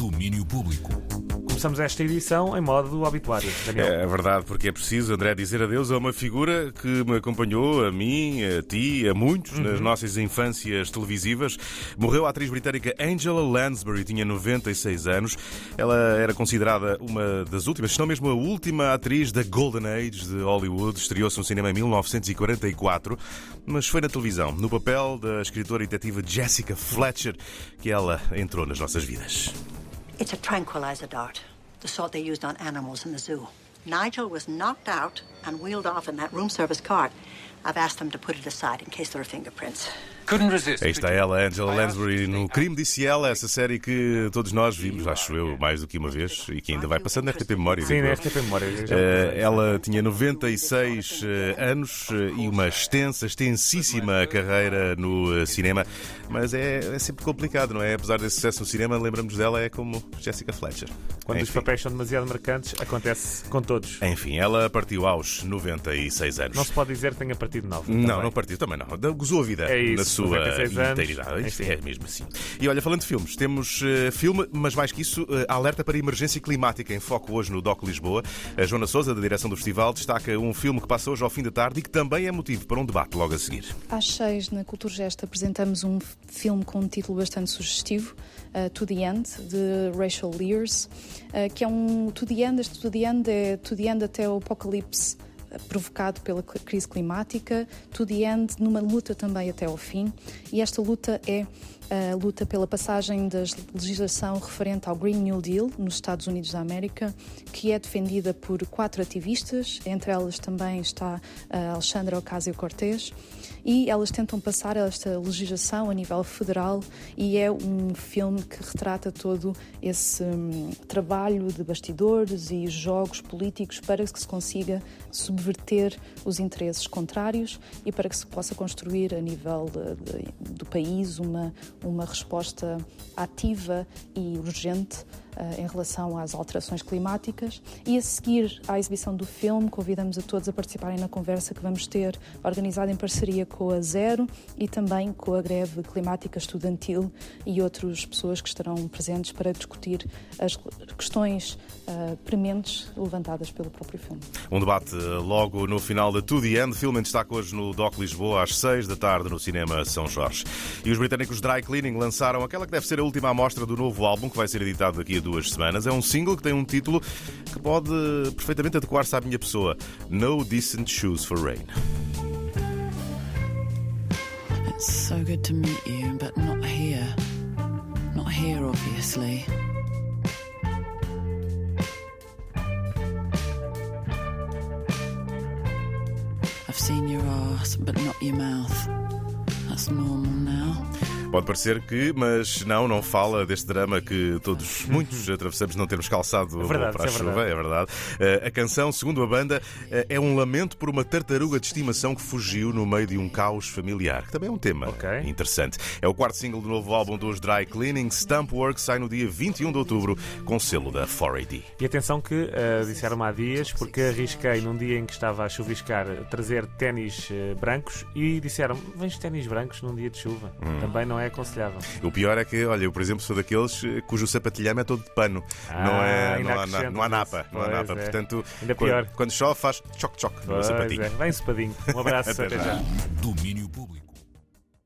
Domínio Público. Começamos esta edição em modo obituário. Daniel. É verdade, porque é preciso, André, dizer adeus a uma figura que me acompanhou, a mim, a ti, a muitos, nas nossas infâncias televisivas. Morreu a atriz britânica Angela Lansbury, tinha 96 anos. Ela era considerada uma das últimas, se não mesmo a última atriz da Golden Age de Hollywood. Estreou-se no cinema em 1944, mas foi na televisão, no papel da escritora e detetive Jessica Fletcher, que ela entrou nas nossas vidas. It's a tranquilizer dart, the sort they used on animals in the zoo. Nigel was knocked out and wheeled off in that room service cart. I've asked them to put it aside in case there are fingerprints. Couldn't resist. Aí está ela, Angela Lansbury, no Crime Disse Ela, essa série que todos nós vimos, acho eu, mais do que uma vez, e que ainda vai passando na RTP Memória. Sim, nesta RTP Memória. Eh, ela tinha 96 eh, anos eh, e uma extensa, extensíssima carreira no cinema, mas é, é sempre complicado, não é? Apesar desse sucesso no cinema, lembramos dela é como Jessica Fletcher. Quando os Enfim. papéis são demasiado marcantes, acontece com todos. Enfim, ela partiu aos 96 anos. Não se pode dizer que tenha partido nove. Não, também. não partiu também não. Gozou a vida É isso, na sua 96 anos, integridade. Isto é mesmo assim. E olha, falando de filmes, temos eh, filme, mas mais que isso, eh, alerta para emergência climática em foco hoje no DOC Lisboa. A Joana Souza, da direção do festival, destaca um filme que passa hoje ao fim da tarde e que também é motivo para um debate logo a seguir. Às seis, na Cultura Gesto, apresentamos um filme com um título bastante sugestivo, uh, To the End, de Rachel Lears, uh, que é um To the End, este To the End é To the End até o apocalipse uh, provocado pela crise climática, To the End numa luta também até ao fim, e esta luta é a luta pela passagem da legislação referente ao Green New Deal nos Estados Unidos da América, que é defendida por quatro ativistas, entre elas também está a Alexandra Ocasio-Cortez, e elas tentam passar esta legislação a nível federal e é um filme que retrata todo esse hum, trabalho de bastidores e jogos políticos para que se consiga subverter os interesses contrários e para que se possa construir a nível de- de- do país uma, uma resposta ativa e urgente em relação às alterações climáticas. E a seguir à exibição do filme, convidamos a todos a participarem na conversa que vamos ter, organizada em parceria com a Zero e também com a Greve Climática Estudantil e outras pessoas que estarão presentes para discutir as questões eh, prementes levantadas pelo próprio filme. Um debate eh, logo no final de To The End, filme em destaque hoje no DOC Lisboa, às 6 da tarde, no Cinema São Jorge. E os britânicos Dry Cleaning lançaram aquela que deve ser a última amostra do novo álbum, que vai ser editado daqui a semanas. É um single que tem um título que pode perfeitamente adequar-se à minha pessoa: No Decent Shoes for Rain. It's so good to meet you, but not here. Not here, obviously. I've seen your ass, but not your mouth. That's normal now. Pode parecer que, mas não, não fala deste drama que todos, muitos, atravessamos não termos calçado É verdade, para a é chuva, é verdade. Eh, A canção, segundo a banda, eh, é um lamento por uma tartaruga de estimação que fugiu no meio de um caos familiar, que também é um tema Ok. interessante. É o quarto single do novo álbum dos Dry Cleaning, Stamp Work, sai no dia 21 de outubro, com selo da 4AD. E atenção que eh, disseram-me há dias, porque arrisquei num dia em que estava a chuviscar trazer ténis eh, brancos e disseram: vens ténis brancos num dia de chuva. Hum. Também não é aconselhável. O pior é que, olha, eu, por exemplo, sou daqueles eh, cujo sapatilhame é todo de pano. Ah, não, é, não, há, na- não há napa. Não há napa. é. Portanto, Ainda quando, pior. quando chove, faz choque-choque no sapatinho. é, bem supadinho. Um abraço, Até até já. já. Domínio